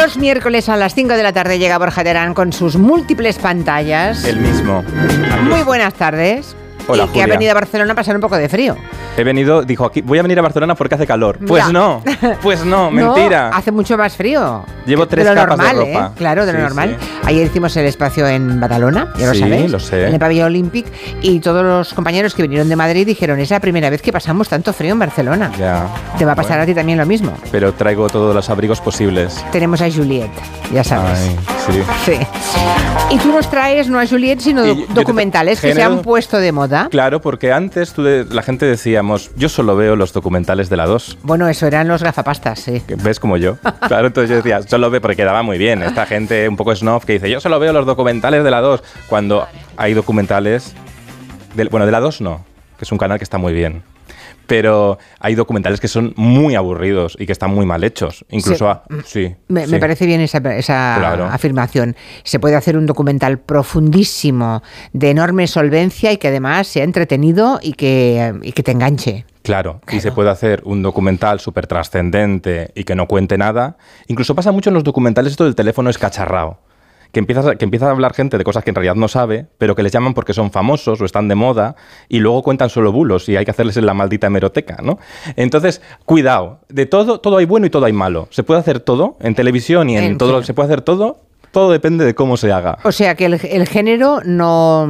Los miércoles a las 5 de la tarde llega Borja Terán con sus múltiples pantallas. El mismo. Muy buenas tardes. Hola, y que ha Julia. venido a Barcelona a pasar un poco de frío. He venido, dijo aquí, voy a venir a Barcelona porque hace calor. Pues no, pues no, mentira. No, hace mucho más frío. Llevo tres de lo capas de normal, ropa. ¿eh? Claro, de lo Sí, normal. sí. Ayer hicimos el espacio en Badalona, ya lo Sí, sabéis. lo sé. En el pabellón Olympic. Y todos los compañeros que vinieron de Madrid dijeron: Es la primera vez que pasamos tanto frío en Barcelona. Ya. Te va a pasar Bueno, a ti también lo mismo. Pero traigo todos los abrigos posibles. Tenemos a Juliet, ya sabes. Ay, sí. Sí. Y tú nos traes no a Juliet, sino Y documentales que se han puesto de moda. Claro, porque antes tú de- la gente decíamos, yo solo veo los documentales de la 2. Bueno, eso eran los gafapastas, sí. que ¿Ves como yo? Claro, entonces yo decía, solo veo, porque quedaba muy bien. Esta gente un poco snob que dice, yo solo veo los documentales de la 2. Cuando hay documentales. bueno, de la 2 no, que es un canal que está muy bien. Pero hay documentales que son muy aburridos y que están muy mal hechos. Incluso. Sí. a- sí. Me, sí. me parece bien esa, esa Claro. afirmación. Se puede hacer un documental profundísimo, de enorme solvencia y que además sea entretenido y que, y que te enganche. Claro, y se puede hacer un documental súper trascendente y que no cuente nada. Incluso pasa mucho en los documentales esto del teléfono escacharrao. Que empieza, que empieza a hablar gente de cosas que en realidad no sabe, pero que les llaman porque son famosos o están de moda y luego cuentan solo bulos y hay que hacerles en la maldita hemeroteca, ¿no? Entonces, cuidado, de todo, todo hay bueno y todo hay malo. Se puede hacer todo en televisión y en, En todo, fin. se puede hacer todo, todo depende de cómo se haga. O sea que el, el género no,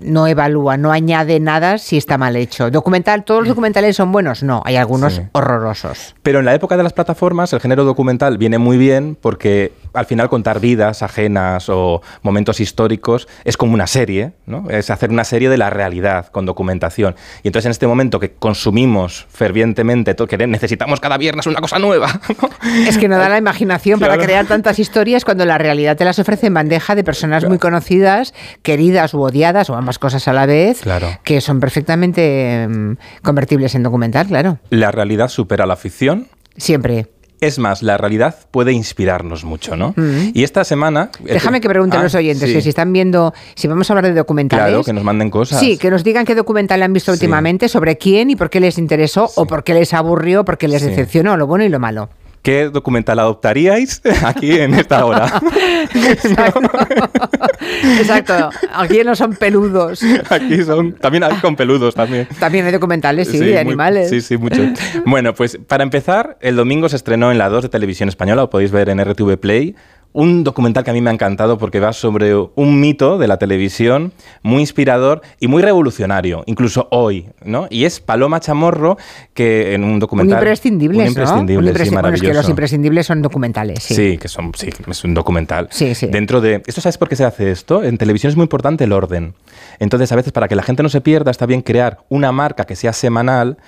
no evalúa, no añade nada si está mal hecho. Documental, ¿todos los documentales son buenos? No, hay algunos Sí. horrorosos. Pero en la época de las plataformas, el género documental viene muy bien porque al final contar vidas ajenas o momentos históricos es como una serie, ¿no? Es hacer una serie de la realidad con documentación. Y entonces en este momento que consumimos fervientemente, to- que necesitamos cada viernes una cosa nueva, ¿no? Es que no da la imaginación para crear tantas historias cuando la realidad te las ofrece en bandeja de personas muy conocidas, queridas u odiadas, o ambas cosas a la vez, Claro. que son perfectamente mm, convertibles en documental, claro. La realidad supera la ficción. Siempre. Es más, la realidad puede inspirarnos mucho, ¿no? Mm. Y esta semana... Déjame que pregunte a Ah, los oyentes sí. que si están viendo, si vamos a hablar de documentales. Claro, que nos manden cosas. Sí, que nos digan qué documental han visto Sí. últimamente, sobre quién y por qué les interesó, o por qué les aburrió, por qué les decepcionó, lo bueno y lo malo. ¿Qué documental adoptaríais aquí en esta hora? Exacto. Exacto. Aquí no son peludos. Aquí son. También hay con peludos también. También hay documentales, sí, de animales. sí, sí, mucho. Bueno, pues para empezar, el domingo se estrenó en la 2 de Televisión Española, lo podéis ver en RTV Play. Un documental que a mí me ha encantado porque va sobre un mito de la televisión muy inspirador y muy revolucionario, incluso hoy, ¿no? Y es Paloma Chamorro, que en un Un documental... imprescindible, Un imprescindible, ¿no? Un sí, imprescindible. bueno, es que los maravilloso. imprescindibles son documentales, sí. Sí, que son, sí, es un documental. Sí, sí. Dentro de. ¿Esto sabes por qué se hace esto? En televisión es muy importante el orden. Entonces, a veces, para que la gente no se pierda, está bien crear una marca que sea semanal.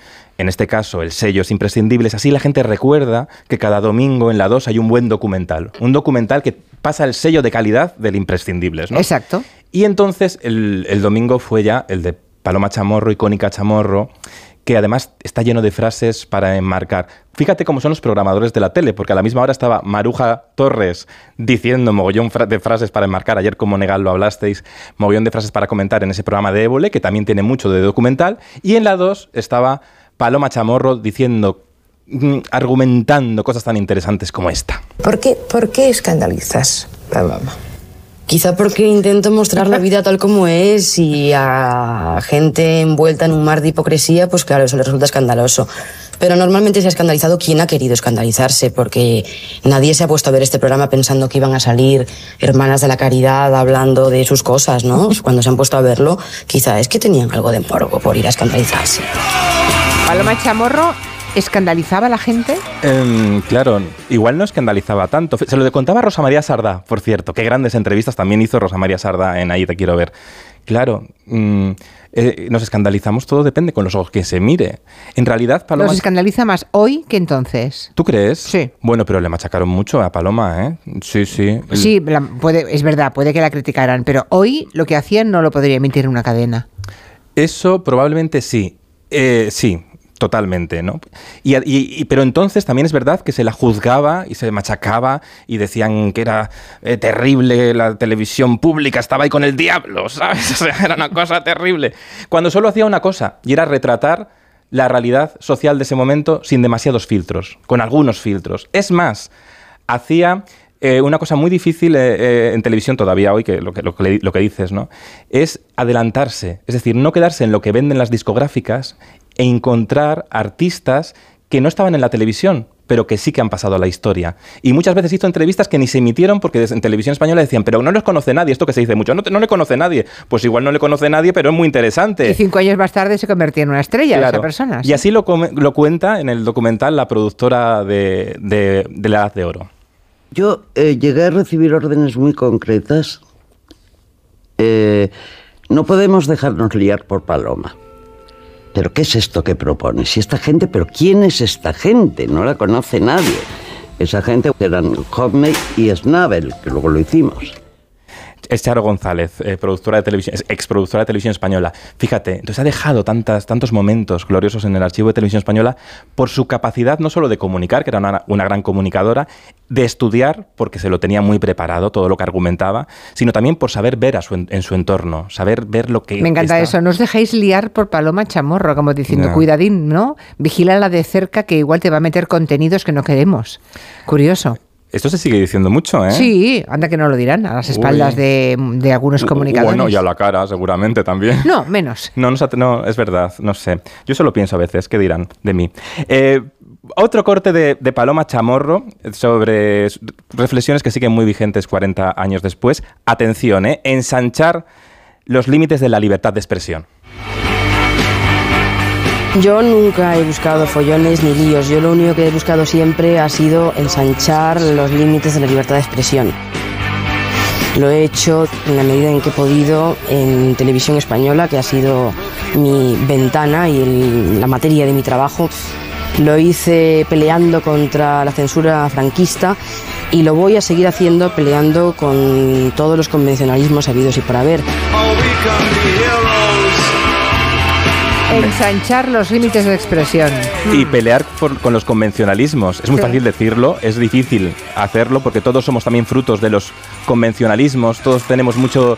En este caso, el sello es imprescindible. Así la gente recuerda que cada domingo en la 2 hay un buen documental. Un documental que pasa el sello de calidad del imprescindibles, ¿no? Exacto. Y entonces el, el domingo fue ya el de Paloma Chamorro, icónica Chamorro, que además está lleno de frases para enmarcar. Fíjate cómo son los programadores de la tele, porque a la misma hora estaba Maruja Torres diciendo mogollón de frases para enmarcar. Ayer, como Negal lo hablasteis, mogollón de frases para comentar en ese programa de Évole, que también tiene mucho de documental. Y en la 2 estaba Paloma Chamorro diciendo, mm, argumentando cosas tan interesantes como esta. ¿Por qué, por qué escandalizas, Paloma? Quizá porque intento mostrar la vida tal como es y a gente envuelta en un mar de hipocresía, pues claro, eso le resulta escandaloso. Pero normalmente se ha escandalizado quien ha querido escandalizarse, porque nadie se ha puesto a ver este programa pensando que iban a salir hermanas de la caridad hablando de sus cosas, ¿no? Cuando se han puesto a verlo, quizá es que tenían algo de morbo por ir a escandalizarse. Paloma Chamorro escandalizaba a la gente. Em, claro, igual no escandalizaba tanto. Se lo contaba Rosa María Sardá, por cierto. Qué grandes entrevistas también hizo Rosa María Sardá en Ahí te quiero ver. Claro, mm, eh, nos escandalizamos, todo depende con los ojos que se mire. En realidad, Paloma... Nos escandaliza más hoy que entonces. ¿Tú crees? Sí. Bueno, pero le machacaron mucho a Paloma, ¿eh? Sí, sí. Sí, la- puede, es verdad, puede que la criticaran, pero hoy lo que hacían no lo podría emitir en una cadena. Eso probablemente sí. Eh, sí, totalmente, ¿no? Y, y- pero entonces también es verdad que se la juzgaba y se machacaba y decían que era eh, terrible la televisión pública, estaba ahí con el diablo, ¿sabes? O sea, era una cosa terrible. Cuando solo hacía una cosa, y era retratar la realidad social de ese momento sin demasiados filtros, con algunos filtros. Es más, hacía eh, una cosa muy difícil eh, eh, en televisión todavía hoy, que lo que, lo, que, lo que dices, ¿no? Es adelantarse, es decir, no quedarse en lo que venden las discográficas e encontrar artistas que no estaban en la televisión, pero que sí que han pasado a la historia. Y muchas veces hizo entrevistas que ni se emitieron porque en televisión española decían, pero no les conoce nadie, esto que se dice mucho, no, no le conoce nadie. Pues igual no le conoce nadie, pero es muy interesante. Y cinco años más tarde se convertía en una estrella claro. esa persona. ¿sí? Y así lo, lo, cuenta en el documental la productora de, de, de La Edad de Oro. Yo eh, llegué a recibir órdenes muy concretas. Eh, no podemos dejarnos liar por Paloma. ¿Pero qué es esto que propone? Si esta gente, ¿pero quién es esta gente? No la conoce nadie. Esa gente eran Hodney y Snabel, que luego lo hicimos es Charo González, eh, productora de televisión, ex productora de televisión española. Fíjate, entonces ha dejado tantas, tantos momentos gloriosos en el archivo de televisión española por su capacidad no solo de comunicar, que era una, una, gran comunicadora, de estudiar, porque se lo tenía muy preparado, todo lo que argumentaba, sino también por saber ver a su, en su entorno, saber ver lo que... Me encanta está. eso, no os dejéis liar por Paloma Chamorro, como diciendo, no. cuidadín, ¿no? Vigílala de cerca que igual te va a meter contenidos que no queremos. Curioso. Esto se sigue diciendo mucho, ¿eh? Sí, anda que no lo dirán, a las espaldas de, de, algunos comunicadores. Bueno, y a la cara, seguramente también. No, menos. No, no, no, es verdad, no sé. Yo solo pienso a veces, ¿qué dirán de mí? Eh, otro corte de, de, Paloma Chamorro sobre reflexiones que siguen muy vigentes 40 años después. Atención, ¿eh? Ensanchar los límites de la libertad de expresión. Yo nunca he buscado follones ni líos. Yo lo único que he buscado siempre ha sido ensanchar los límites de la libertad de expresión. Lo he hecho en la medida en que he podido en televisión española, que ha sido mi ventana y el, la materia de mi trabajo. Lo hice peleando contra la censura franquista y lo voy a seguir haciendo peleando con todos los convencionalismos habidos y por haber. Ensanchar los límites de expresión. Y pelear por, con los convencionalismos. Es muy sí. fácil decirlo, es difícil hacerlo porque todos somos también frutos de los convencionalismos, todos tenemos mucho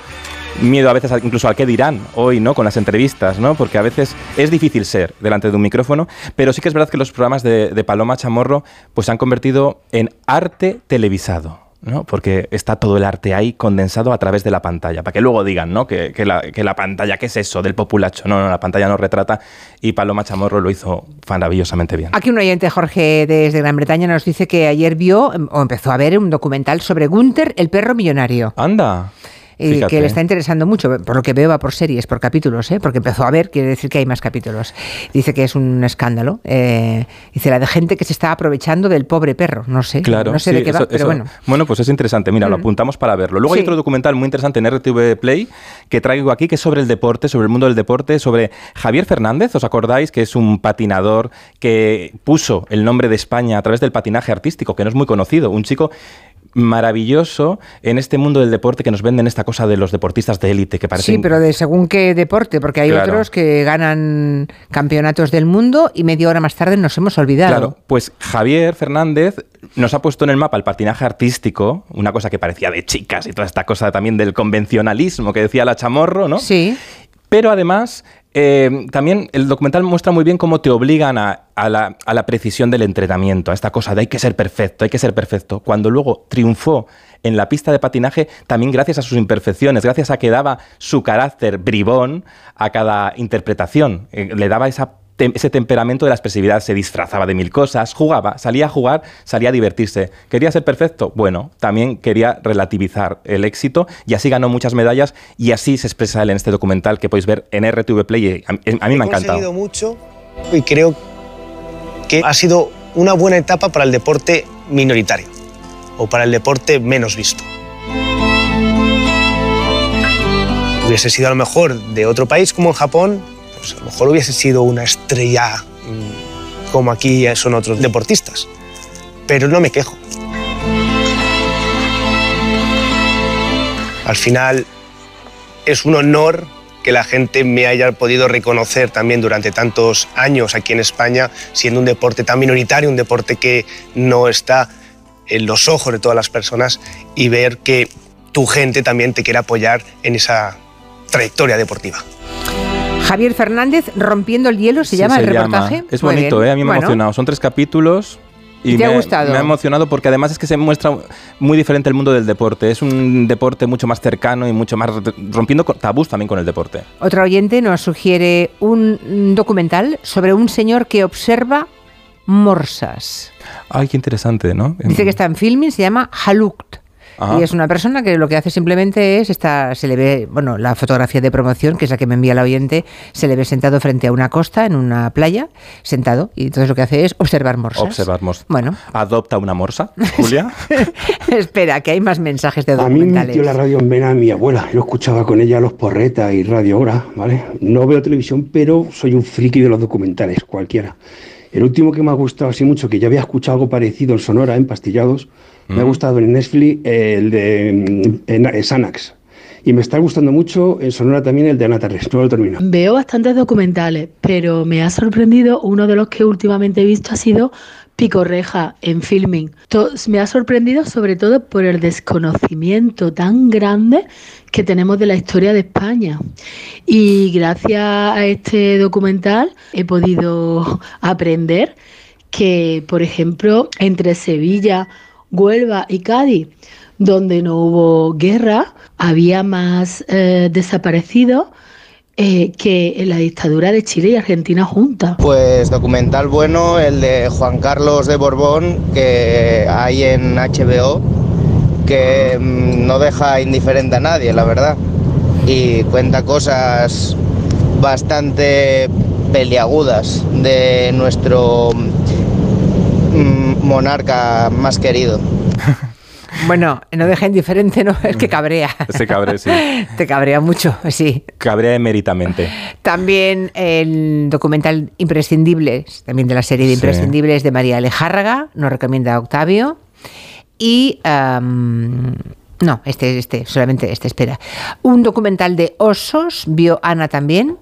miedo a veces incluso al qué dirán hoy, ¿no? Con las entrevistas, ¿no? Porque a veces es difícil ser delante de un micrófono, pero sí que es verdad que los programas de, de Paloma Chamorro pues se han convertido en arte televisado. ¿No? Porque está todo el arte ahí condensado a través de la pantalla, para que luego digan, ¿no? Que, que, la, que, la, pantalla, ¿qué es eso? Del populacho. No, no, la pantalla nos retrata y Paloma Chamorro lo hizo maravillosamente bien. Aquí un oyente, Jorge, desde Gran Bretaña, nos dice que ayer vio o empezó a ver un documental sobre Gunther, el perro millonario. Anda. Y que le está interesando mucho, por lo que veo va por series, por capítulos, ¿eh? porque empezó a ver, quiere decir que hay más capítulos. Dice que es un escándalo. Eh, dice la de gente que se está aprovechando del pobre perro. No sé, claro, no sé sí, de qué eso, va, pero eso. bueno. Bueno, pues es interesante. Mira, mm. lo apuntamos para verlo. Luego sí. hay otro documental muy interesante en RTV Play que traigo aquí, que es sobre el deporte, sobre el mundo del deporte, sobre Javier Fernández. ¿Os acordáis? Que es un patinador que puso el nombre de España a través del patinaje artístico, que no es muy conocido. Un chico maravilloso en este mundo del deporte que nos venden esta cosa de los deportistas de élite que parecen... Sí, pero de según qué deporte, porque hay claro. otros que ganan campeonatos del mundo y media hora más tarde nos hemos olvidado. Claro, pues Javier Fernández nos ha puesto en el mapa el patinaje artístico, una cosa que parecía de chicas y toda esta cosa también del convencionalismo que decía la chamorro, ¿no? Sí. Pero además eh, también el documental muestra muy bien cómo te obligan a, la, precisión del entrenamiento, a esta cosa de hay que ser perfecto, hay que ser perfecto. Cuando luego triunfó en la pista de patinaje, también gracias a sus imperfecciones, gracias a que daba su carácter bribón a cada interpretación, eh, le daba esa ese temperamento de la expresividad se disfrazaba de mil cosas, jugaba, salía a jugar, salía a divertirse. ¿Quería ser perfecto? Bueno, también quería relativizar el éxito y así ganó muchas medallas y así se expresa él en este documental que podéis ver en RTV Play. A, a mí me ha encantado. He mucho y creo que ha sido una buena etapa para el deporte minoritario o para el deporte menos visto. Hubiese sido a lo mejor de otro país como en Japón, pues a lo mejor hubiese sido una estrella mmm, como aquí son otros deportistas. Pero no me quejo. Al final es un honor que la gente me haya podido reconocer también durante tantos años aquí en España, siendo un deporte tan minoritario, un deporte que no está en los ojos de todas las personas y ver que tu gente también te quiere apoyar en esa trayectoria deportiva. Javier Fernández, Rompiendo el Hielo, ¿se sí, llama se el llama. reportaje? Es bonito, ¿eh? a mí me bueno. ha emocionado. Son tres capítulos Y ¿Te ha me, gustado? Me ha emocionado porque además es que se muestra muy diferente el mundo del deporte. Es un deporte mucho más cercano y mucho más rompiendo tabús también con el deporte. Otro oyente nos sugiere un documental sobre un señor que observa morsas. Ay, qué interesante, ¿no? Dice que está en filming, se llama Halukt. Ajá. Y es una persona que lo que hace simplemente es, está, se le ve, bueno, la fotografía de promoción, que es la que me envía el oyente, se le ve sentado frente a una costa, en una playa, sentado, y entonces lo que hace es observar morsas. Observar morsas. Bueno, Adopta una morsa, Julia. espera, que hay más mensajes de A mí me documentales. metió la radio en vena mi abuela. Yo escuchaba con ella los porretas y radio hora, ¿vale? No veo televisión, pero soy un friki de los documentales, cualquiera. El último que me ha gustado así mucho, que ya había escuchado algo parecido en Sonora, en Pastillados, me ha gustado en Netflix eh, el de mm, en- en Xanax. Y me está gustando mucho en Sonora también el de Anatarres. No lo termino. Veo bastantes documentales, pero me ha sorprendido uno de los que últimamente he visto ha sido Picorreja en filming. To- me ha sorprendido sobre todo por el desconocimiento tan grande que tenemos de la historia de España. Y gracias a este documental he podido aprender que, por ejemplo, entre Sevilla, Huelva y Cádiz, donde no hubo guerra, había más eh, desaparecidos eh, que en la dictadura de Chile y Argentina juntas. Pues documental bueno, el de Juan Carlos de Borbón, que hay en HBO, que mm, no deja indiferente a nadie, la verdad. Y cuenta cosas bastante peliagudas de nuestro monarca más querido. Bueno, no deja indiferente, no, es que cabrea. Se cabre, sí. Te cabrea mucho, sí. Cabrea emeritamente. También el documental Imprescindibles, también de la serie de Sí. Imprescindibles de María Alejárraga, nos recomienda Octavio. Y. no, este, este, solamente este, espera. Un documental de osos, vio Ana también,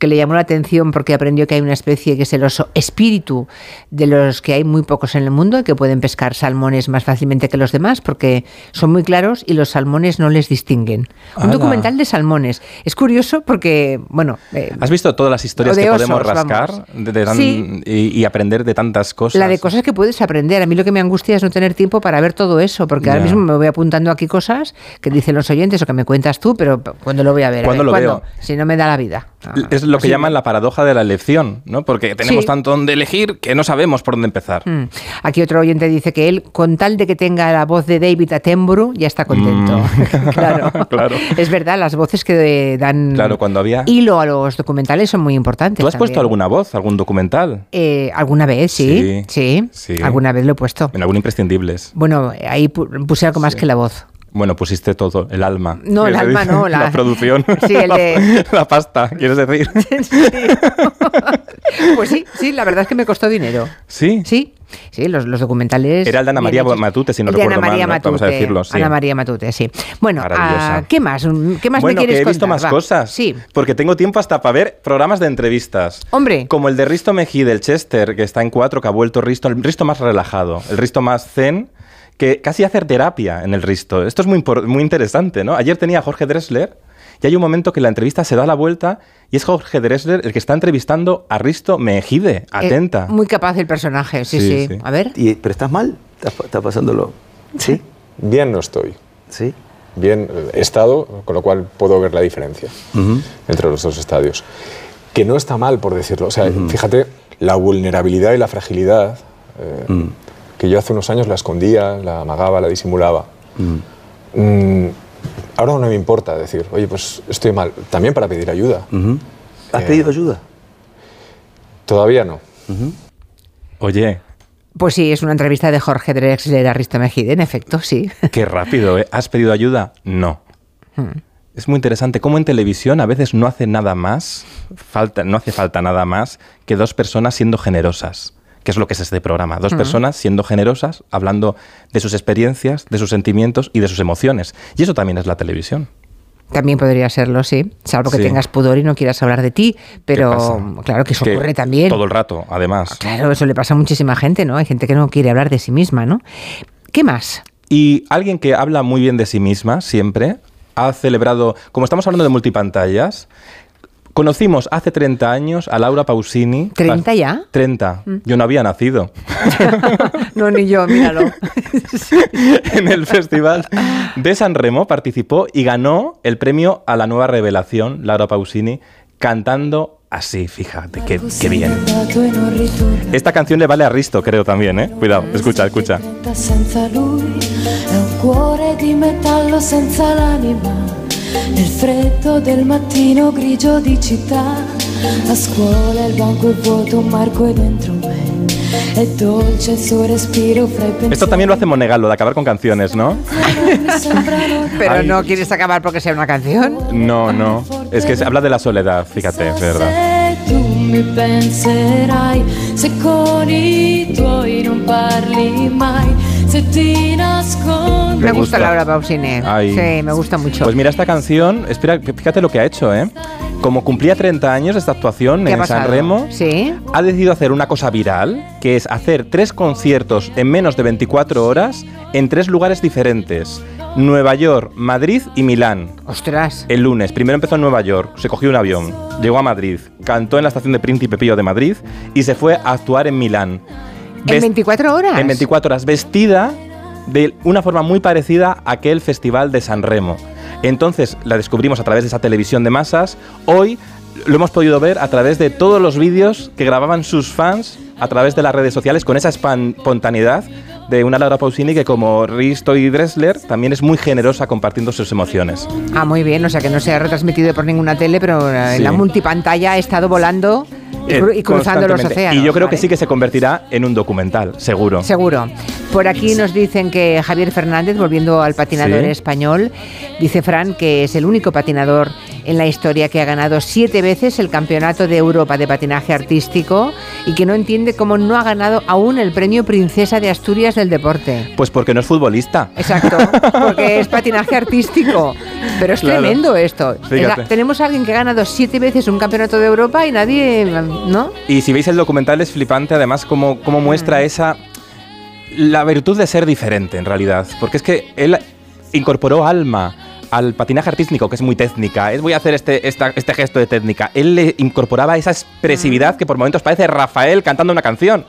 que le llamó la atención porque aprendió que hay una especie que es el oso espíritu, de los que hay muy pocos en el mundo y que pueden pescar salmones más fácilmente que los demás porque son muy claros y los salmones no les distinguen. Un documental de salmones. Es curioso porque, bueno... eh, ¿Has visto todas las historias que podemos rascar vamos. de- de tan- Sí. y, y aprender de tantas cosas? La de cosas que puedes aprender. A mí lo que me angustia es no tener tiempo para ver todo eso, porque ahora mismo me voy apuntando aquí cosas que dicen los oyentes o que me cuentas tú, pero cuando lo voy a ver? A ¿Cuándo ver, lo ¿cuándo? veo? Si no me da la vida. Ah, Es lo que llaman la paradoja de la elección, ¿no? Porque tenemos Sí. tanto donde elegir que no sabemos por dónde empezar. Mm. Aquí otro oyente dice que él, con tal de que tenga la voz de David Attenborough, ya está contento. Mm. claro. Claro. Es verdad, las voces que dan Claro, cuando había... hilo a los documentales son muy importantes. ¿Tú has puesto alguna voz, algún documental? Eh, ¿Alguna vez? Sí, sí. Sí. Alguna vez lo he puesto. En algún imprescindibles. Bueno, ahí pu- puse algo más que la voz. Bueno, pusiste todo, el alma. No, el ¿Qué se alma no, la- producción. Sí, el la, de- la pasta, ¿quieres decir? Pues sí, sí, la verdad es que me costó dinero. Sí. Sí, sí, los, los documentales. Era el de Ana María hechos. Matute, si no de Ana recuerdo mal, María ¿no? Matute, Vamos a decirlo, sí. Ana María Matute, sí. Bueno, ah, ¿qué más? ¿Qué más bueno, me quieres que he visto contar? más Va. cosas. Sí. Porque tengo tiempo hasta para ver programas de entrevistas. Hombre. Como el de Risto Mejía del Chester, que está en cuatro, que ha vuelto Risto, el Risto más relajado, el Risto más zen, que casi hacer terapia en el Risto. Esto es muy, muy interesante, ¿no? Ayer tenía a Jorge Dressler y hay un momento que la entrevista se da la vuelta y es Jorge Dressler el que está entrevistando a Risto Mejide. Eh, Atenta. muy capaz el personaje, sí, sí. Sí, sí. A ver. Y, ¿Pero estás mal? ¿Estás, estás pasándolo? ¿Sí? Bien no estoy. ¿Sí? Bien eh, he estado, con lo cual puedo ver la diferencia Ujú. entre los dos estadios. Que no está mal, por decirlo. O sea, fíjate, la vulnerabilidad y la fragilidad, eh, Mm. Que yo hace unos años la escondía, la amagaba, la disimulaba. Mm. Mm, ahora no me importa decir, oye, pues estoy mal. También para pedir ayuda. ¿Has Eh, pedido ayuda? Todavía no. Oye, Pues sí, es una entrevista de Jorge Drexler a Risto Mejide, en efecto, sí. qué rápido, ¿eh? ¿Has pedido ayuda? No. Hmm. Es muy interesante cómo en televisión a veces no hace nada más, falta, no hace falta nada más que dos personas siendo generosas, que es lo que es este programa. Dos personas siendo generosas, hablando de sus experiencias, de sus sentimientos y de sus emociones. Y eso también es la televisión. También podría serlo, sí. Salvo que Sí. tengas pudor y no quieras hablar de ti. Pero claro que eso Que ocurre también. Todo el rato, además. Claro, eso le pasa a muchísima gente, ¿no? Hay gente que no quiere hablar de sí misma, ¿no? ¿Qué más? Y alguien que habla muy bien de sí misma siempre ha celebrado, como estamos hablando de multipantallas, Conocimos hace 30 años a Laura Pausini. ¿30 ya? 30. Yo no había nacido. no, ni yo, míralo. en el Festival de San Remo participó y ganó el premio a la nueva revelación, Laura Pausini, cantando así, fíjate, qué, qué bien. Esta canción le vale a Risto, creo también, ¿eh? Cuidado, escucha, escucha. Senza lui è un cuore di metallo senza l'anima nel freddo del mattino grigio di città a scuola il banco è vuoto un marco è dentro me è dolce il suo respiro fra i pensieri Esto también lo hace Monegal, lo de acabar con canciones, ¿no? Pero Ay. no quieres acabar porque sea una canción. No, no. Es que se habla de la soledad, fíjate, es verdad. se tu mi penserai se con i tuoi non parli mai se ti nascondi Me gusta Laura Pausini. Ay. Sí, me gusta mucho. Pues mira, esta canción, espera, fíjate lo que ha hecho, ¿eh? Como cumplía 30 años esta actuación ¿Qué ha en San? Remo, Sí. ha decidido hacer una cosa viral, que es hacer tres conciertos en menos de 24 horas en tres lugares diferentes. Nueva York, Madrid y Milán. Ostras. El lunes, primero empezó en Nueva York, se cogió un avión, llegó a Madrid, cantó en la estación de Príncipe Pío de Madrid y se fue a actuar en Milán. ¿En Ves- 24 horas? en 24 horas, vestida de una forma muy parecida a aquel festival de San Remo. Entonces la descubrimos a través de esa televisión de masas. Hoy lo hemos podido ver a través de todos los vídeos que grababan sus fans a través de las redes sociales con esa espontaneidad de una Laura Pausini que como Risto y Dressler también es muy generosa compartiendo sus emociones. Ah, muy bien, o sea que no se ha retransmitido por ninguna tele, pero eh, en la multipantalla ha estado volando y, Eh, cruzando los océanos. Y yo creo que sí que se convertirá en un documental, seguro. Seguro. Por aquí nos dicen que Javier Fernández, volviendo al patinador Sí. español, dice Fran que es el único patinador en la historia que ha ganado siete veces el Campeonato de Europa de Patinaje Artístico y que no entiende cómo no ha ganado aún el premio Princesa de Asturias del Deporte. Pues porque no es futbolista. Exacto, porque es patinaje artístico. Pero es Claro. tremendo esto. Fíjate. Tenemos a alguien que ha ganado siete veces un campeonato de Europa y nadie, ¿no? Y si veis el documental es flipante, además, cómo, cómo Mm. muestra esa. la virtud de ser diferente, en realidad. Porque es que él incorporó alma al patinaje artístico, que es muy técnica. Es voy a hacer este, esta- este gesto de técnica. Él le incorporaba esa Mm. expresividad que por momentos parece Rafael cantando una canción.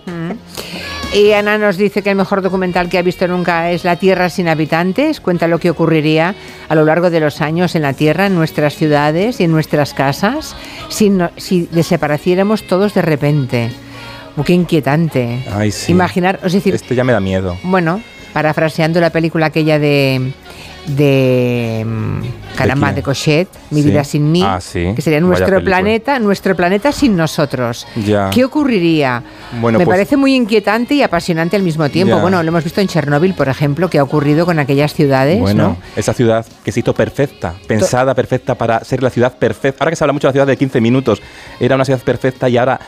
Y Ana nos dice que el mejor documental que ha visto nunca es La Tierra sin habitantes. Cuenta lo que ocurriría a lo largo de los años en la Tierra, en nuestras ciudades y en nuestras casas, si, no- si desapareciéramos todos de repente. Uh, qué inquietante. Ay, sí. Imaginar, es decir, Este ya me da miedo. bueno, parafraseando la película aquella de de mm, caramba quién? de, Cochet, Mi Sí. vida sin mí, Ah, sí. que sería nuestro planeta, nuestro planeta sin nosotros. Ya. ¿Qué ocurriría? Bueno, Me pues- parece muy inquietante y apasionante al mismo tiempo. Ya. Bueno, lo hemos visto en Chernóbil, por ejemplo, que ha ocurrido con aquellas ciudades, Bueno, ¿no? esa ciudad que se hizo perfecta, pensada perfecta para ser la ciudad perfecta. Ahora que se habla mucho de la ciudad de 15 minutos, era una ciudad perfecta y ahora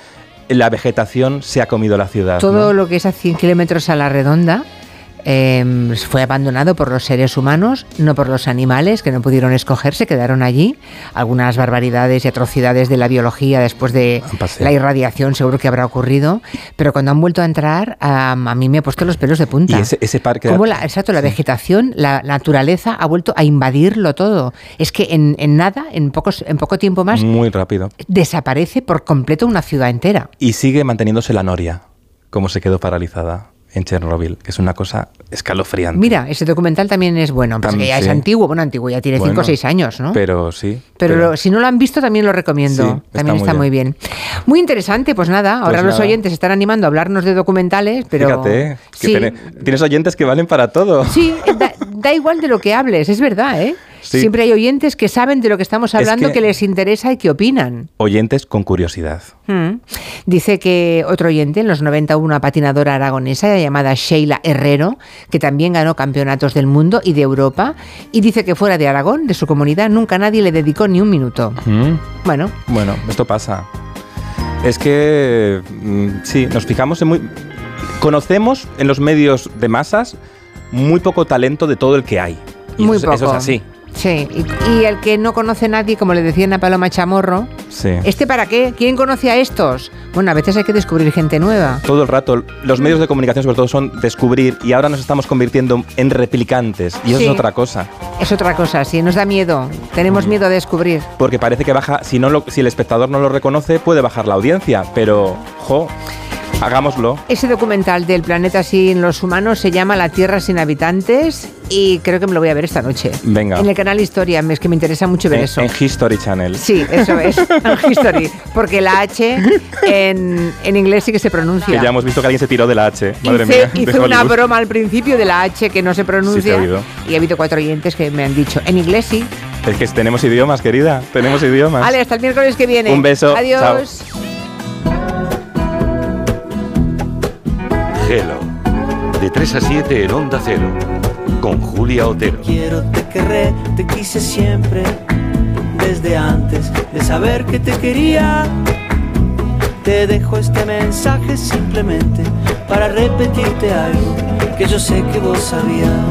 la vegetación se ha comido la ciudad. Todo ¿no? lo que es a 100 kilómetros a la redonda eh, fue abandonado por los seres humanos, no por los animales que no pudieron escoger, se quedaron allí. Algunas barbaridades y atrocidades de la biología después de la irradiación seguro que habrá ocurrido, pero cuando han vuelto a entrar, a mí me ha puesto los pelos de punta. Y ese, ese parque... Cómo la, exacto, la vegetación, la naturaleza ha vuelto a invadirlo todo. Es que en, en nada, en, pocos, en poco tiempo más, Muy rápido. desaparece por completo una ciudad entera. Y sigue manteniéndose la noria, como se quedó paralizada en Chernobyl, que es una cosa escalofriante. Mira, ese documental también es bueno, porque Tam- ya es antiguo, bueno, antiguo, ya tiene 5 Bueno, o 6 años, ¿no? Pero sí. Pero, lo- si no lo han visto, también lo recomiendo. Sí, está también muy está muy bien. Muy interesante, pues nada, ahora Pues los nada. oyentes están animando a hablarnos de documentales, pero. Fíjate, que sí, tiene- tienes oyentes que valen para todo. sí, da, da igual de lo que hables, es verdad, ¿eh? Sí. Siempre hay oyentes que saben de lo que estamos Es hablando, que... que- les interesa y que opinan. Oyentes con curiosidad. Mm. Dice que otro oyente, en los 90 hubo una patinadora aragonesa llamada Sheila Herrero, que también ganó campeonatos del mundo y de Europa, y dice que fuera de Aragón, de su comunidad, nunca nadie le dedicó ni un minuto. Mm. Bueno, Bueno, esto pasa. Es que mm, sí, nos fijamos en muy. Conocemos en los medios de masas muy poco talento de todo el que hay. Y muy eso, poco. es- eso es así. Sí, y, y el que no conoce a nadie, como le decían a Paloma Chamorro, Sí. ¿este para qué? ¿Quién conoce a estos? Bueno, a veces hay que descubrir gente nueva. Todo el rato, los medios de comunicación sobre todo son descubrir y ahora nos estamos convirtiendo en replicantes y eso Sí. es otra cosa. Es otra cosa, sí, nos da miedo. Tenemos miedo a descubrir. Porque parece que baja, si, no lo- si el espectador no lo reconoce, puede bajar la audiencia, pero, jo, hagámoslo. Ese documental del planeta sin los humanos se llama La Tierra sin habitantes y creo que me lo voy a ver esta noche. Venga. En el canal Historia, es que me interesa mucho ver En, eso. en History Channel. Sí, eso es, en History, porque la H en, en inglés sí que se pronuncia. Que ya hemos visto que alguien se tiró de la H. Madre hice mía. hice una broma al principio de la H que no se pronuncia Sí, y ha habido cuatro oyentes que me han dicho, en inglés sí. Es que tenemos idiomas, querida. Tenemos idiomas. Vale, hasta el miércoles que viene. Un beso, Adiós. De 3 a 7 en Onda Cero. Con Julia Otero. Quiero, te querré, te quise siempre, desde antes de saber que te quería. Te dejo este mensaje simplemente para repetirte algo que yo sé que vos sabías.